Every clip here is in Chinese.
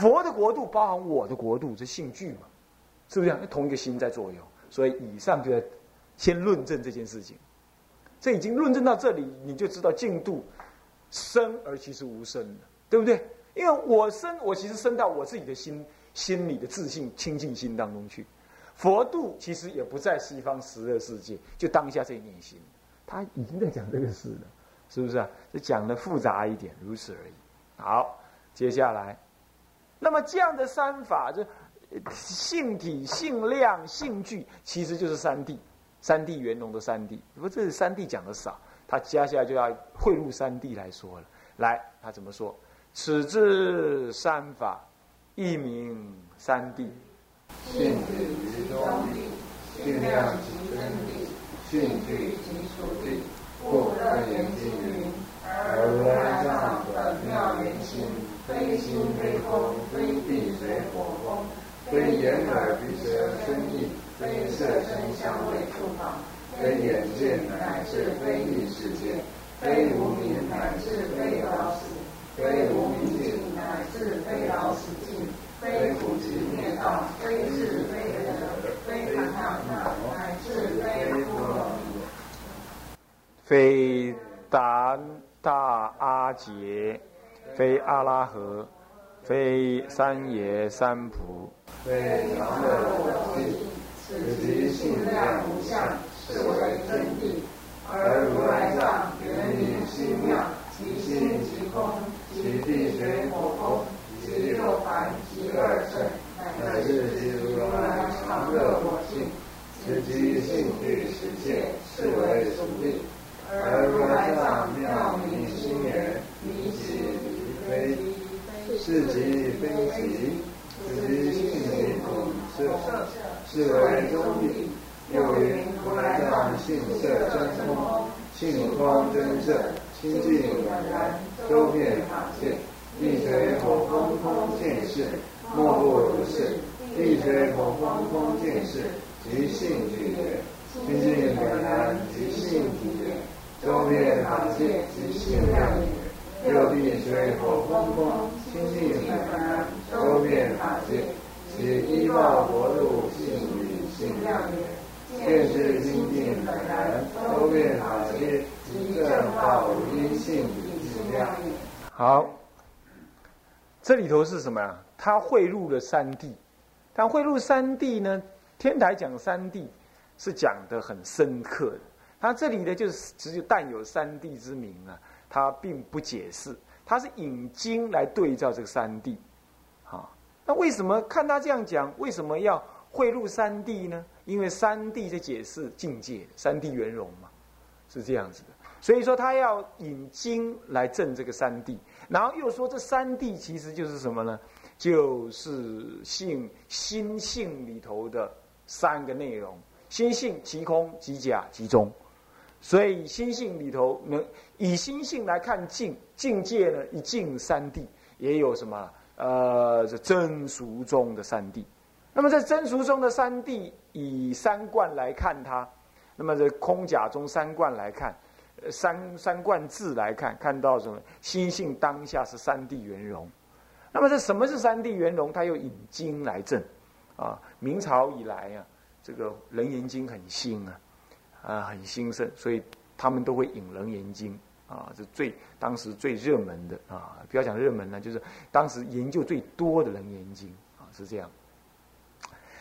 佛的国度包含我的国度，这性具嘛，是不是？同一个心在作用，所以以上就在先论证这件事情。这已经论证到这里，你就知道净度生而其实无生了，对不对？因为我生，我其实生到我自己的心心里的自信清净心当中去。佛度其实也不在西方十二世界，就当下这一念心，他已经在讲这个事了，是不是啊？这讲的复杂一点，如此而已。好，接下来，那么这样的三法，就性体、性量、性具，其实就是三谛，三谛圆融的三谛。不过这是三谛讲的少，他接下来就要汇入三谛来说了。来，他怎么说？此之三法，一名三谛。性质于中地，性量即真地，性具即属地。故楞严经云：而如来藏本妙圆心，非心非空，非地水火风，非眼耳鼻舌身意，非色声香味触法，非眼见乃至非意识界，非无明乃至非老死，非无明尽乃至非老死尽。非苦集灭道，非智非德，非谈那乃至非波罗蜜。非达大阿杰，非阿拉合，非三耶三菩，非常乐我净，此即性量无相，是为真谛。而如来藏圆明心妙，其心即空，其地水火风。其六凡，其二乘，乃至其如来常乐我净，此即性具实界，是即非即，是即性离苦色，是为中地。又云如来藏性色真空，性空真色，清净本然，周遍法界。地水火风空见识，莫不如是。地水火风空见识，即性具也；清净本然，即性体也；周遍法界，即性量也。六地水火风空，清净本然，周遍法界，其依报国度性与性量也。见识清净本然，周好。这里头是什么呀？他汇入了三谛，但汇入三谛呢？天台讲三谛是讲的很深刻的。他这里呢，就是只有但有三谛之名啊，他并不解释，他是引经来对照这个三谛。好，那为什么看他这样讲，为什么要汇入三谛呢？因为三谛在解释境界，三谛圆融，是这样子的。所以说他要引经来证这个三谛。然后又说，这三谛其实就是什么呢？就是性心性里头的三个内容：心性即空即假即中。所以心性里头能以心性来看境境界呢？一境三谛也有什么？呃，这真俗中的三谛。那么在真俗中的三谛，以三观来看它；那么这空假中三观来看。三三观字来看，看到什么？心性当下是三谛圆融。那么这什么是三谛圆融？他又引经来证。啊，明朝以来啊，这个《楞严经》很兴啊，啊很兴盛，所以他们都会引《楞严经》啊，是最当时最热门的啊。不要讲热门了，就是当时研究最多的《楞严经》啊，是这样。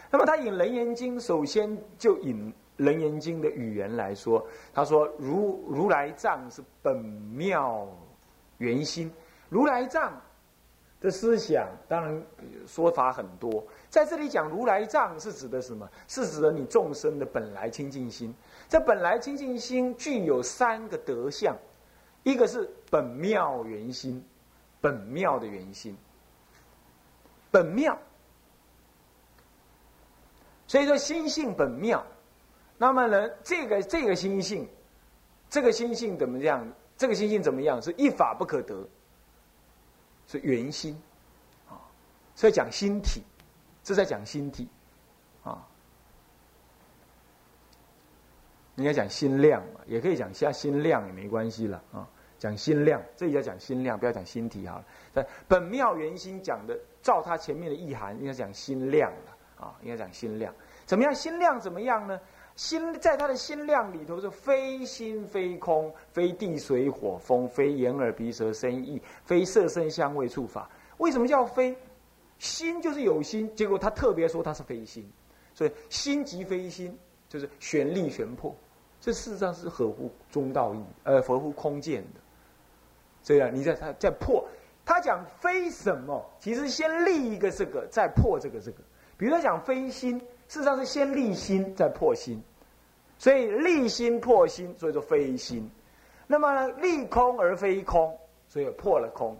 那么他引《楞严经》，首先就引。《楞严经》的语言来说，他说：“如如来藏是本妙圆心，如来藏的思想当然说法很多。在这里讲如来藏是指的什么？是指的你众生的本来清净心。这本来清净心具有三个德相，一个是本妙圆心，本妙的圆心，本妙。所以说心性本妙。”那么呢，这个这个心性，这个心性怎么样？这个心性怎么样？是一法不可得，是圆心，啊，所以讲心体，这在讲心体，啊，应该讲心量嘛，也可以讲下心量也没关系了啊，讲心量，这里要讲心量，不要讲心体好了。在本妙圆心讲的，照他前面的意涵，应该讲心量了啊，应该讲心量。怎么样？心量怎么样呢？心在他的心量里头是非心非空，非地水火风，非眼耳鼻舌身意，非色声香味触法。为什么叫非？心就是有心，结果他特别说他是非心，所以心即非心，就是玄力玄破。这事实上是合乎中道义，呃，合乎空见的。这样，你在他在破，他讲非什么？其实先立一个这个，再破这个这个。比如他讲非心，事实上是先立心，再破心。所以立心破心，所以说非心。那么呢，立空而非空，所以破了空。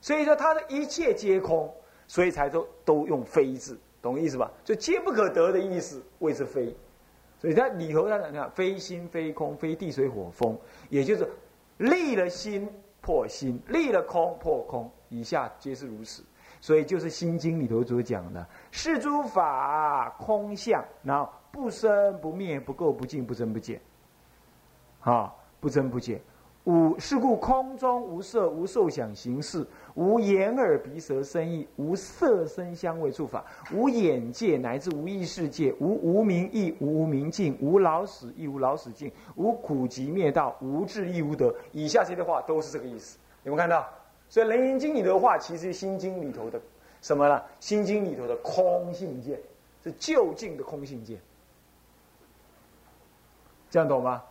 所以说他的一切皆空，所以才都都用非字，懂意思吧？就皆不可得的意思，谓之非。所以在里头他讲非心非空非地水火风，也就是立了心。破心，立了空，破空，以下皆是如此。所以就是《心经》里头所讲的：是诸法空相，然后不生不灭，不垢不净，不增不减。啊，不增不减。五是故空中无色无受想行识，无眼耳鼻舌身意，无色声香味触法，无眼界乃至无意识界，无无明亦无无明尽，无老死亦无老死尽，无苦集灭道，无智亦无得。以下这些话都是这个意思，有没有看到？所以《楞严经》里的话，其实《心经》里头的什么呢？《心经》里头的空性见，是究竟的空性见，这样懂吗？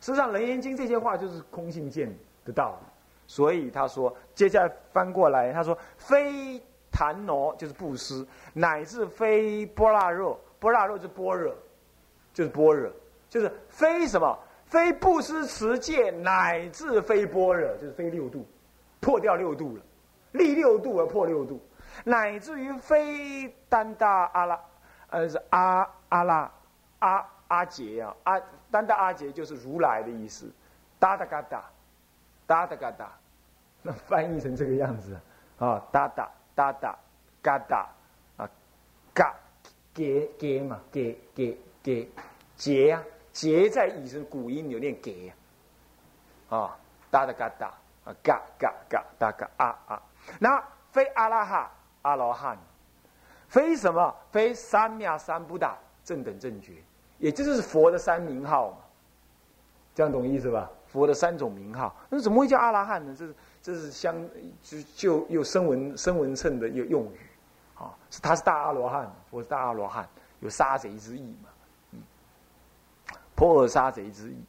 实际上，《楞严经》这些话就是空性见的道理，所以他说，接下来翻过来，他说：“非檀挪就是布施，乃至非波那若，波那若就是般若，就是般若，就是非什么？非布施持戒，乃至非般若，就是非六度，破掉六度了，立六度而破六度，乃至于非单大阿拉，呃，是阿阿拉阿阿杰啊阿。”单达阿杰就是如来的意思，达达嘎达，达达嘎达，那翻译成这个样子啊，达达达达嘎达啊，嘎给给嘛，给给给结呀，杰在以是古音有念给，啊，达达嘎达啊，嘎嘎嘎达嘎啊啊，那非阿拉哈阿罗汉，非什么？非三藐三不达正等正觉。也就是佛的三名号嘛，这样懂意思吧？佛的三种名号，那怎么会叫阿拉汉呢？这是这是相就就有声闻声闻称的用用语，啊，是他是大阿罗汉，佛是大阿罗汉，有杀贼之意嘛，嗯，破杀贼之意，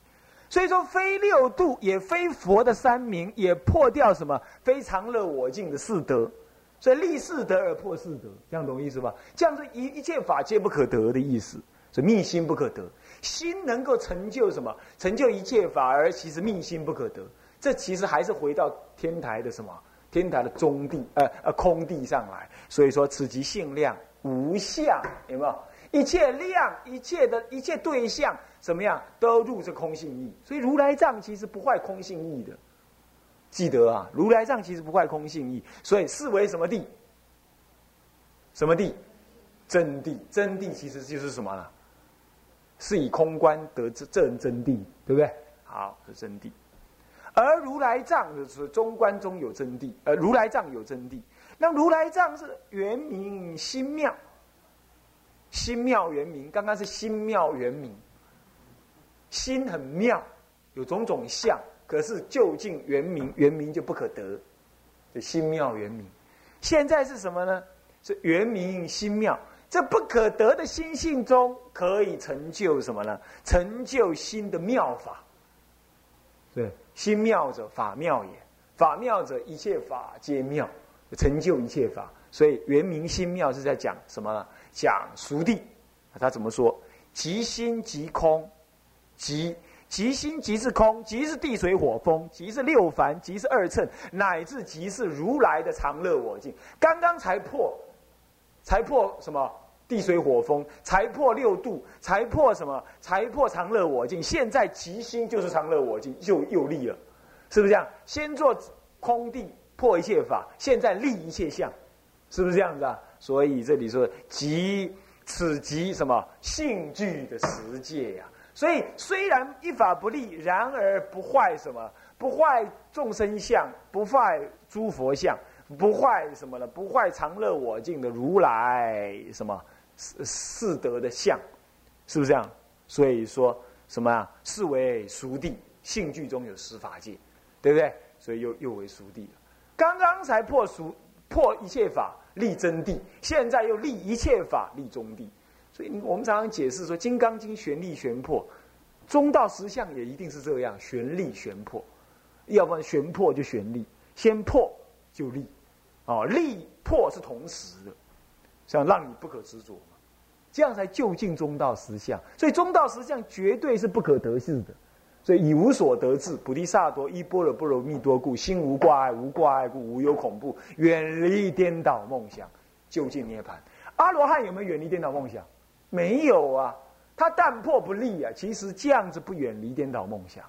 所以说非六度，也非佛的三明，也破掉什么非常乐我净的四德，所以立四德而破四德，这样懂意思吧？这样是一一切法皆不可得的意思。所以密心不可得，心能够成就什么？成就一切法，而其实密心不可得。这其实还是回到天台的什么？天台的中地，呃呃空地上来。所以说，此即性量无相，有没有？一切量，一切的一切对象，怎么样都入这空性意。所以如来藏其实不坏空性意的，记得啊，如来藏其实不坏空性意。所以是为什么地？什么地？真谛，真谛其实就是什么呢？是以空观得知正真谛，对不对？好，是真谛。而如来藏是中观中有真谛，呃，如来藏有真谛。那如来藏是圆明心妙，心妙圆明。刚刚是心妙圆明，心很妙，有种种相，可是究竟圆明，圆明就不可得，这心妙圆明。现在是什么呢？是圆明心妙。这不可得的心性中，可以成就什么呢？成就心的妙法。对，心妙者法妙也，法妙者一切法皆妙，成就一切法。所以圆明心妙是在讲什么呢？讲熟地。他怎么说？即心即空，即即心即是空，即是地水火风，即是六凡，即是二乘，乃至即是如来的常乐我净。刚刚才破，才破什么？地水火风，才破六度，才破什么？才破常乐我净。现在即心就是常乐我净，又又立了，是不是这样？先做空地破一切法，现在立一切相，是不是这样子啊？所以这里说即此即什么性具的实界呀？所以虽然一法不立，然而不坏什么？不坏众生相，不坏诸佛相，不坏什么呢？不坏常乐我净的如来什么四四德的相，是不是这样？所以说什么啊？是为熟地，性具中有十法界，对不对？所以又又为熟地了。刚刚才破熟破一切法立真谛，现在又立一切法立中谛。所以我们常常解释说，《金刚经》玄立玄破，中道实相也一定是这样，玄立玄破，要不然玄破就玄立，先破就立，哦，立破是同时的，想让你不可执着嘛，这样才就近中道实相。所以中道实相绝对是不可得势的。所以以无所得智，菩提萨埵依般若波罗蜜多故，心无挂碍，无挂碍故无有恐怖，远离颠倒梦想，就近涅槃。阿罗汉有没有远离颠倒梦想？没有啊，他但破不立啊。其实这样子不远离颠倒梦想，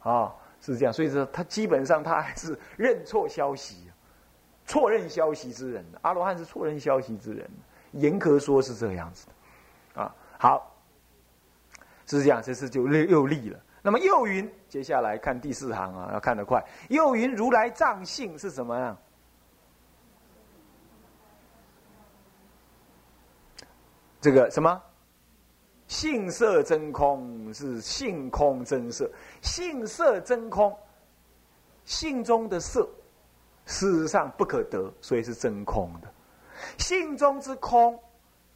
啊，是这样。所以说他基本上他还是认错消息，错认消息之人。阿罗汉是错认消息之人，严格说是这样子的，啊，好，是这样，这次就又立了。那么又云，接下来看第四行啊，要看得快。又云如来藏性是什么呀？这个什么性色真空是性空真色，性色真空，性中的色，事实上不可得，所以是真空的。性中之空，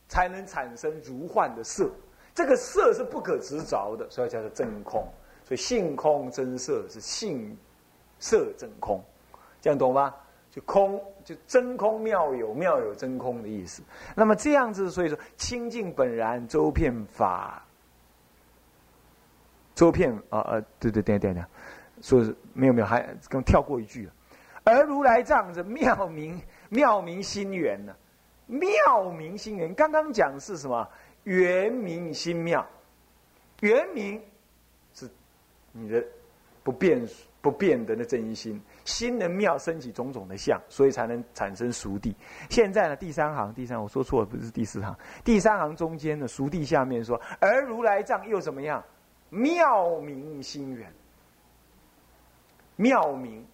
才能产生如幻的色。这个色是不可执着的，所以叫做真空。所以性空真色是性色真空，这样懂吗？就空就真空妙有，妙有真空的意思。那么这样子，所以说清净本然周遍法，周遍啊啊，对对对对对，说是没有没有，还刚跳过一句了。而如来藏着妙明妙明心源呢？妙明心源，刚刚讲是什么？圆明心妙，圆明。你的不变不变的那真心，心能妙升起种种的相，所以才能产生熟地。现在呢，第三行，第三我说错了，不是第四行，第三行中间的熟地下面说，而如来藏又怎么样？妙明心源，妙明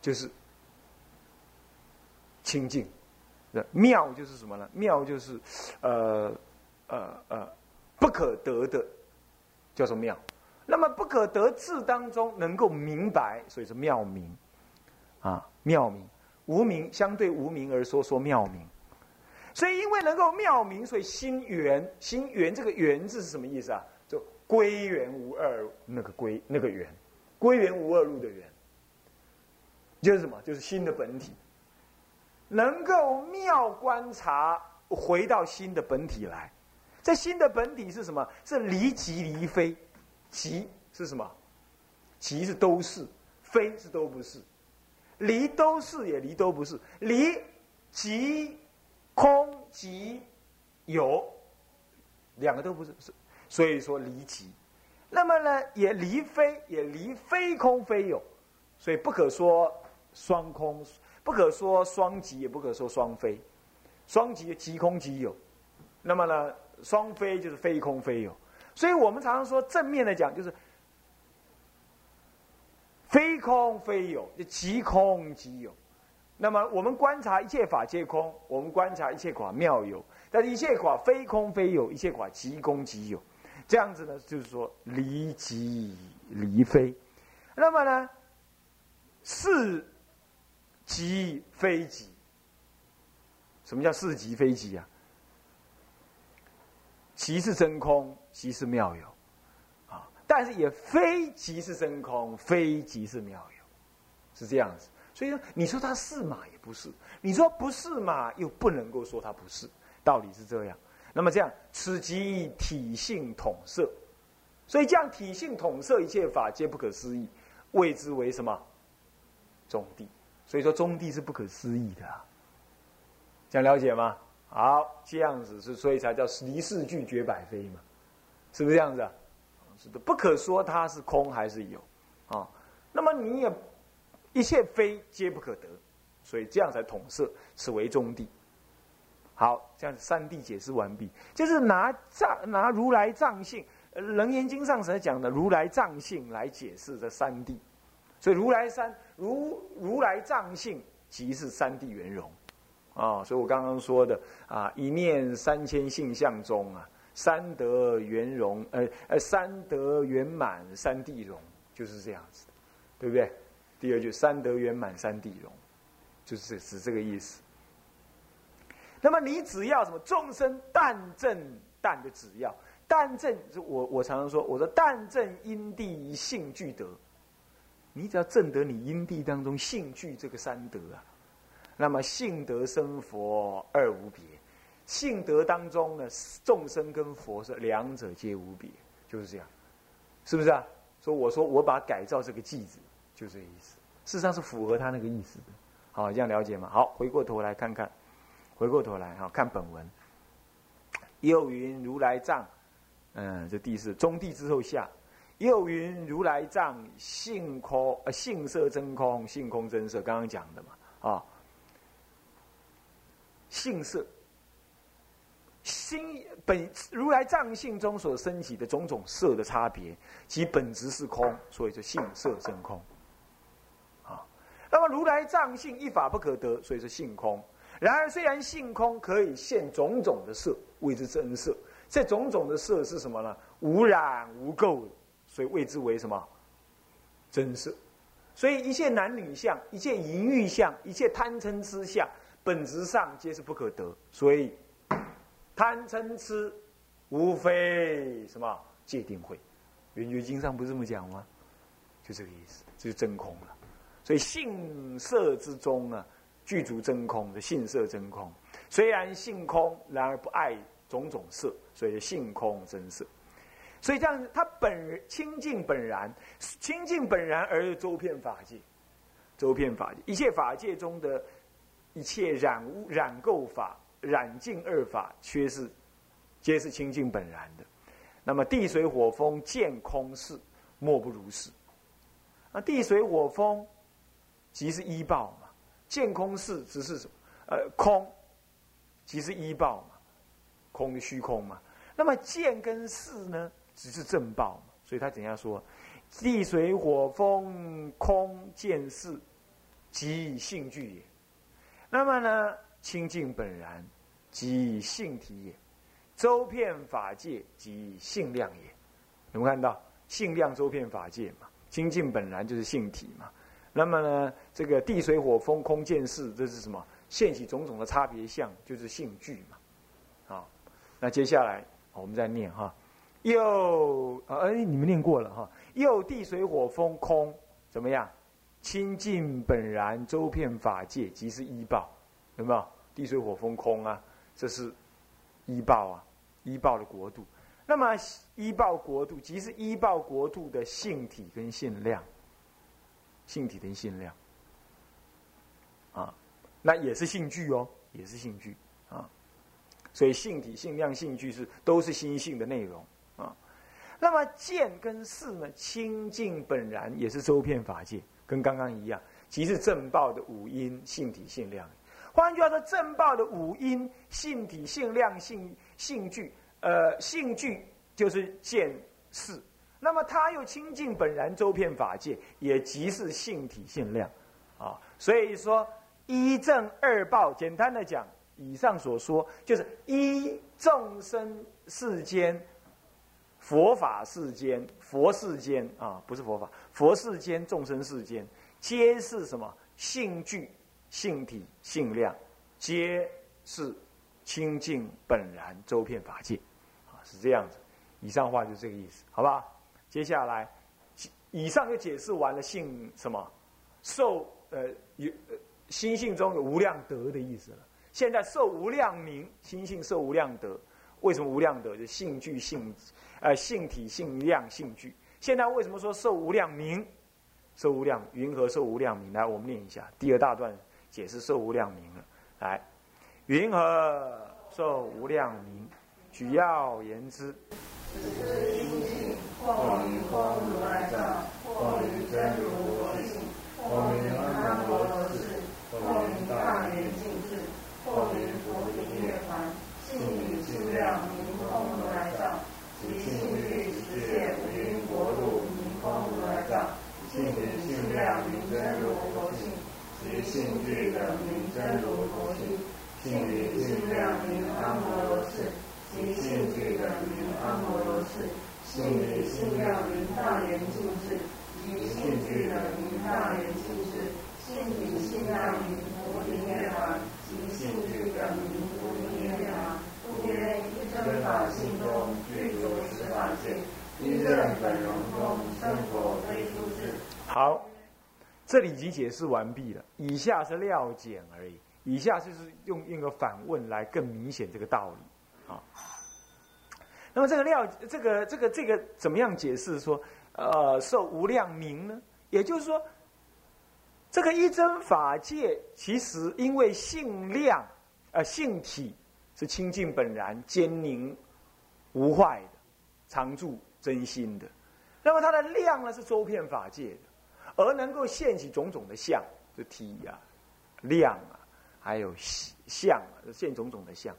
就是清净妙就是什么呢？妙就是呃呃呃不可得的，叫做妙。那么不可得智当中能够明白，所以是妙明，啊妙明，无明相对无明而说说妙明，所以因为能够妙明，所以心圆心圆这个圆字是什么意思啊？就归元无二那个归那个圆，归元无二路的圆，就是什么？就是心的本体，能够妙观察回到心的本体来，这心的本体是什么？是离即离非。即是什么？即是都是，非是都不是。离都是也离都不是。离即空即有，两个都不是，所以说离即。那么呢，也离非，也离非空非有，所以不可说双空，不可说双即，也不可说双非。双即即空即有，那么呢，双非就是非空非有。所以我们常常说，正面的讲就是非空非有，即空即有。那么我们观察一切法皆空，我们观察一切法妙有，但是一切法非空非有，一切法即空即有。这样子呢，就是说离即离非。那么呢，是即非即。什么叫是即非即啊？即是真空，即是妙有，啊！但是也非即是真空，非即是妙有，是这样子。所以说，你说它是嘛，也不是；你说不是嘛，又不能够说它不是。道理是这样。那么这样，此即体性统摄。所以这样体性统摄一切法，皆不可思议，谓之为什么？中地。所以说，中地是不可思议的。想了解吗？好，这样子是，所以才叫离世俱绝百非嘛，是不是这样子？是的，不可说它是空还是有，啊，那么你也一切非皆不可得，所以这样才统摄，此为中地。好，这样三谛解释完毕，就是拿藏拿如来藏性，《楞严经》上所讲的如来藏性来解释这三谛。所以如来三如如来藏性即是三谛圆融啊。所以我刚刚说的啊，一念三千性相中啊，三德圆融，呃呃，三德圆满，三地融，就是这样子，对不对？第二句三德圆满，三地融，就是指这个意思。那么你只要什么众生但正但的只要但正，我我常常说，我说但正因地性具德，你只要正得你因地当中性具这个三德啊，那么性德生佛二无别，性德当中呢，众生跟佛是两者皆无别，就是这样，是不是啊？所以我说我把改造这个句子，就这个意思，事实上是符合他那个意思的，好，这样了解吗？好，回过头来看看。回过头来哈，看本文。又云如来藏，嗯，这地是中地之后下。又云如来藏性空，呃，性色真空，性空真色，刚刚讲的嘛，啊，性色，心本如来藏性中所升起的种种色的差别，其本质是空，所以说性色真空。啊，那么如来藏性一法不可得，所以说性空。然而，虽然性空可以现种种的色，谓之真色。这种种的色是什么呢？无染无垢，所以谓之为什么？真色。所以一切男女相、一切淫欲相、一切贪嗔痴相，本质上皆是不可得。所以贪嗔痴，无非什么界定慧。圆觉经上不是这么讲吗？就这个意思，就是真空了。所以性色之中啊。具足真空的性色真空，虽然性空，然而不爱种种色，所以性空真色。所以这样，他本清净本然，清净本然而周遍法界，周遍法界，一切法界中的一切染污染垢法、染净二法，却是皆是清净本然的。那么地水火风见空事，莫不如是。啊，地水火风即是依报嘛。见空是只是什么？呃，空，即是依报嘛，空虚空嘛。那么见跟事呢，只是正报嘛。所以他怎样说？地水火风空见事，即性具也。那么呢，清净本然，即性体也。周遍法界，即性量也。有没有看到？性量周遍法界嘛，清净本然就是性体嘛。那么呢，这个地水火风空见识，这是什么？现起种种的差别相，就是性具嘛。好，那接下来我们再念哈。又啊，哎，你们念过了哈。又地水火风空怎么样？清净本然，周遍法界，即是依报，有没有？地水火风空啊，这是依报啊，依报的国度。那么依报国度，即是依报国度的性体跟性量。性体跟性量，啊，那也是性具哦，也是性具啊，所以性体、性量、性具是都是心性的内容啊。那么见跟事呢，清净本然也是周遍法界，跟刚刚一样，即是正报的五音性体性量。换句话说，正报的五因性体性量性性具，呃，性具就是见事。那么他又清净本然周遍法界，也即是性体性量，啊，所以说一正二报，简单的讲，以上所说就是一众生世间、佛法世间、佛世间啊，不是佛法，佛世间、众生世间，皆是什么性具、性体、性量，皆是清净本然周遍法界，啊，是这样子。以上话就这个意思，好不好？接下来，以上就解释完了性什么受呃有心性中有无量德的意思了。现在受无量名，心性受无量德。为什么无量德？就性具性呃性体性量性具。现在为什么说受无量名？受无量云何受无量名？来，我们念一下第二大段解释受无量名了。来，云何受无量名？举要言之。或于光如来藏，或于真如我性，或于性质的名真如同性，性理性量名阿摩罗氏，及性质的名阿摩罗氏，性理性量明大圆镜智，及性质的明大圆镜智，性理性量明菩提涅槃，及性质的明。这里已经解释完毕了，以下是料简而已。以下就是用用个反问来更明显这个道理啊。那么这个料，这个这个这个怎么样解释？说呃，受无量名呢？也就是说，这个一真法界其实因为性量呃性体是清净本然、坚宁无坏的、常住真心的，那么它的量呢是周遍法界的。而能够现起种种的相，就体啊、量啊，还有相啊，现种种的相。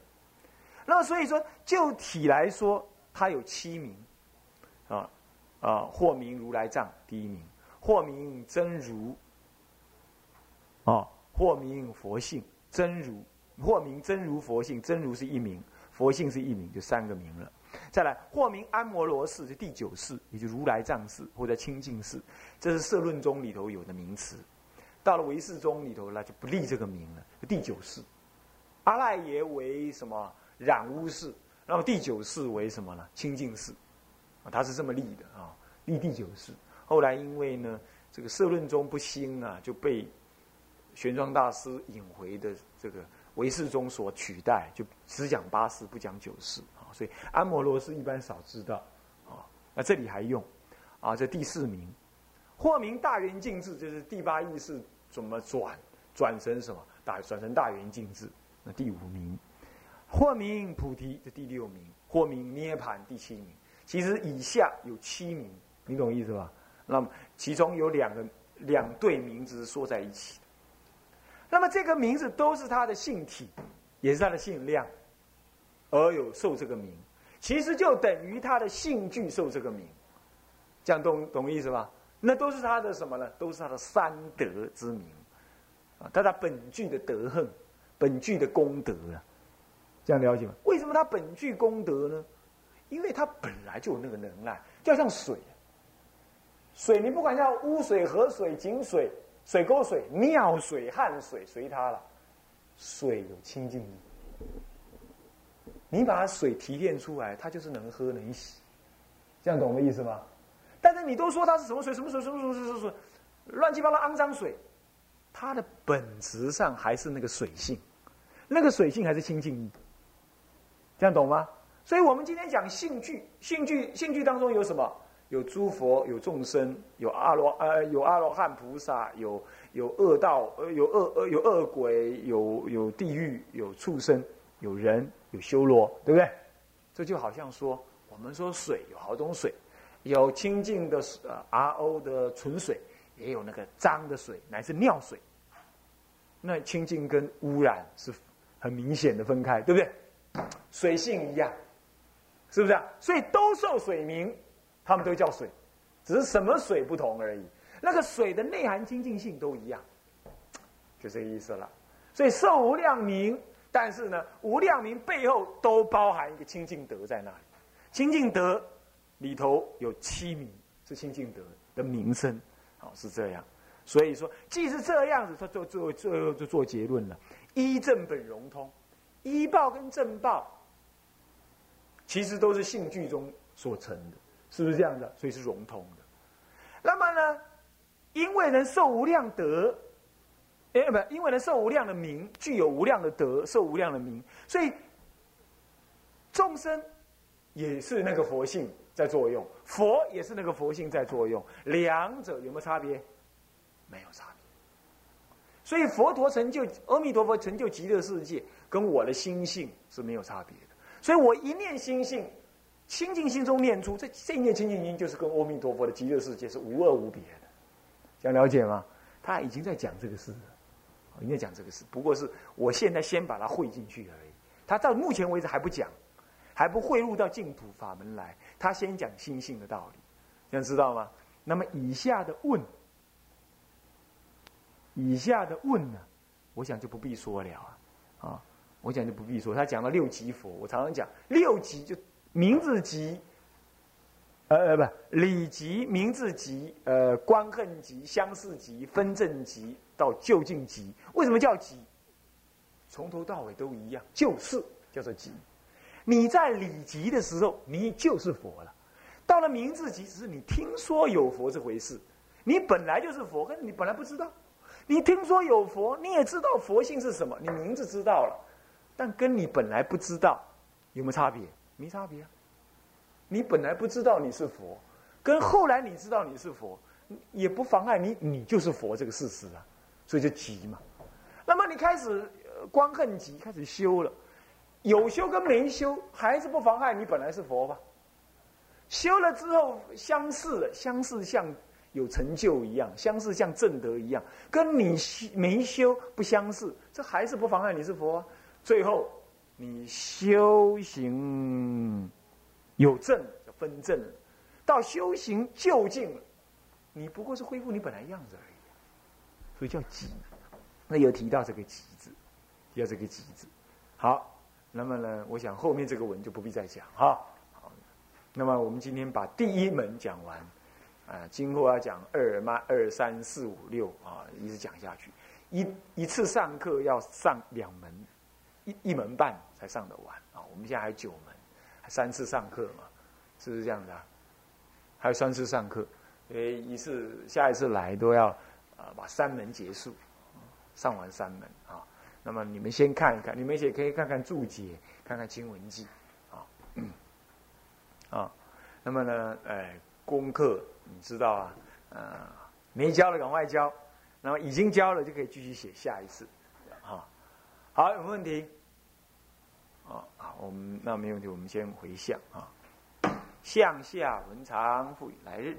那所以说，就体来说，它有七名啊啊，或名如来藏第一名，或名真如啊，或名佛性真如，或名真如佛性真如是一名，佛性是一名，就三个名了。再来，或名安摩罗氏，就第九世，也就如来藏寺或者清净寺，这是社论中里头有的名词。到了唯识宗里头，那就不立这个名了。第九世，阿赖耶为什么染污寺？那么第九世为什么呢？清净寺，啊，他是这么立的啊，立第九世。后来因为呢，这个社论中不兴啊，就被玄奘大师引回的这个唯识宗所取代，就只讲八世，不讲九世。所以安摩罗是一般少知道，啊，那这里还用，啊，这第四名，或名大圆净智，就是第八意识怎么转，转成什么大，转成大圆净智，那第五名，或名菩提，这第六名，或名涅盘，第七名。其实以下有七名，你懂意思吧？那么其中有两个两对名字说在一起，那么这个名字都是他的性体，也是他的性量。而有受这个名，其实就等于他的性具受这个名，这样懂懂意思吧？那都是他的什么呢？都是他的三德之名，啊，他的本具的德行，本具的功德啊，这样了解吗？为什么他本具功德呢？因为他本来就有那个能耐，就像水，水你不管叫污水、河水、井水、水沟水、尿水、汗水，随他了，水有清净力。你把水提炼出来，它就是能喝能洗，这样懂我的意思吗？但是你都说它是什么水？什么水？什么什么什么水？乱七八糟肮脏水，它的本质上还是那个水性，那个水性还是清净意，这样懂吗？所以我们今天讲性具，性具性具当中有什么？有诸佛，有众生，有阿罗呃，有阿罗汉菩萨，有有恶道，呃，有恶呃有恶鬼，有有地狱，有畜生，有人。有修罗，对不对？这就好像说，我们说水有好多种水，有清净的呃 RO 的纯水，也有那个脏的水，乃至尿水。那清净跟污染是很明显的分开，对不对？水性一样，是不是啊？所以都受水名，他们都叫水，只是什么水不同而已。那个水的内涵清净性都一样，就这个意思了。所以受无量名。但是呢，无量名背后都包含一个清净德在那里。清净德里头有七名是清净德的名声，好是这样。所以说，既是这样子，他做做最后就做结论了：一正本融通，一报跟正报其实都是性具中所成的，是不是这样的？所以是融通的。那么呢，因为能受无量德。哎，不，因为呢，受无量的名，具有无量的德，受无量的名，所以众生也是那个佛性在作用，佛也是那个佛性在作用，两者有没有差别？没有差别。所以佛陀成就阿弥陀佛成就极乐世界，跟我的心性是没有差别的。所以我一念心性，清净心中念出这这一念清净心，就是跟阿弥陀佛的极乐世界是无二无别的。想了解吗？他已经在讲这个事了。人家讲这个事，不过是我现在先把它汇进去而已。他到目前为止还不讲，还不汇入到净土法门来。他先讲心性的道理，这样知道吗？那么以下的问，以下的问呢，我想就不必说了啊。啊，我讲就不必说，他讲到六级佛，我常常讲六级就名字级，呃呃不，理级、名字级、呃观恨级、相似级、分正级到究竟级。为什么叫级？从头到尾都一样，就是叫做级。你在理级的时候，你就是佛了；到了名字级，只是你听说有佛这回事，你本来就是佛，可是你本来不知道。你听说有佛，你也知道佛性是什么，你名字知道了。但跟你本来不知道有没有差别？没差别啊！你本来不知道你是佛，跟后来你知道你是佛，也不妨碍你，你就是佛这个事实啊。所以就急嘛。你开始观恨极，开始修了，有修跟没修还是不妨碍你本来是佛吧？修了之后相似了，相似像有成就一样，相似像正德一样，跟你没修不相似，这还是不妨碍你是佛。最后，你修行有正，就分正了；到修行就近了，你不过是恢复你本来样子而已。所以叫极。那有提到这个极字，提到这个极字。好，那么呢，我想后面这个文就不必再讲哈。好，那么我们今天把第一门讲完，啊，今后要讲二、嘛二、三、四、五、六啊，一直讲下去。一一次上课要上两门。一一门半才上得完啊！我们现在还九门，还三次上课嘛，是不是这样的？还有三次上课，因为一次下一次来都要啊把三门结束，上完三门啊。那么你们先看一看，你们也可以看看注解，看看经文记啊。啊，那么呢，哎，功课你知道啊？呃，没交的赶快交，那么已经交了就可以继续写下一次。好，有问题？啊，好，我们那没问题，我们先回向啊。向下文长复以来日，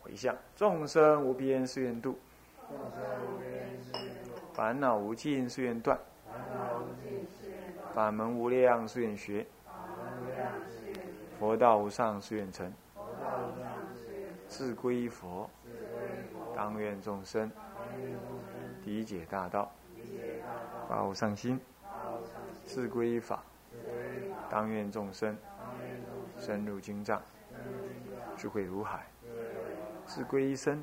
回向众生无边誓愿度，烦恼无尽誓愿断，法门无量誓愿学，佛道无上誓愿成，自归佛，当愿众生。理解大道。发无上心，自归法，当愿众生。深入经藏，智慧如海；自归身，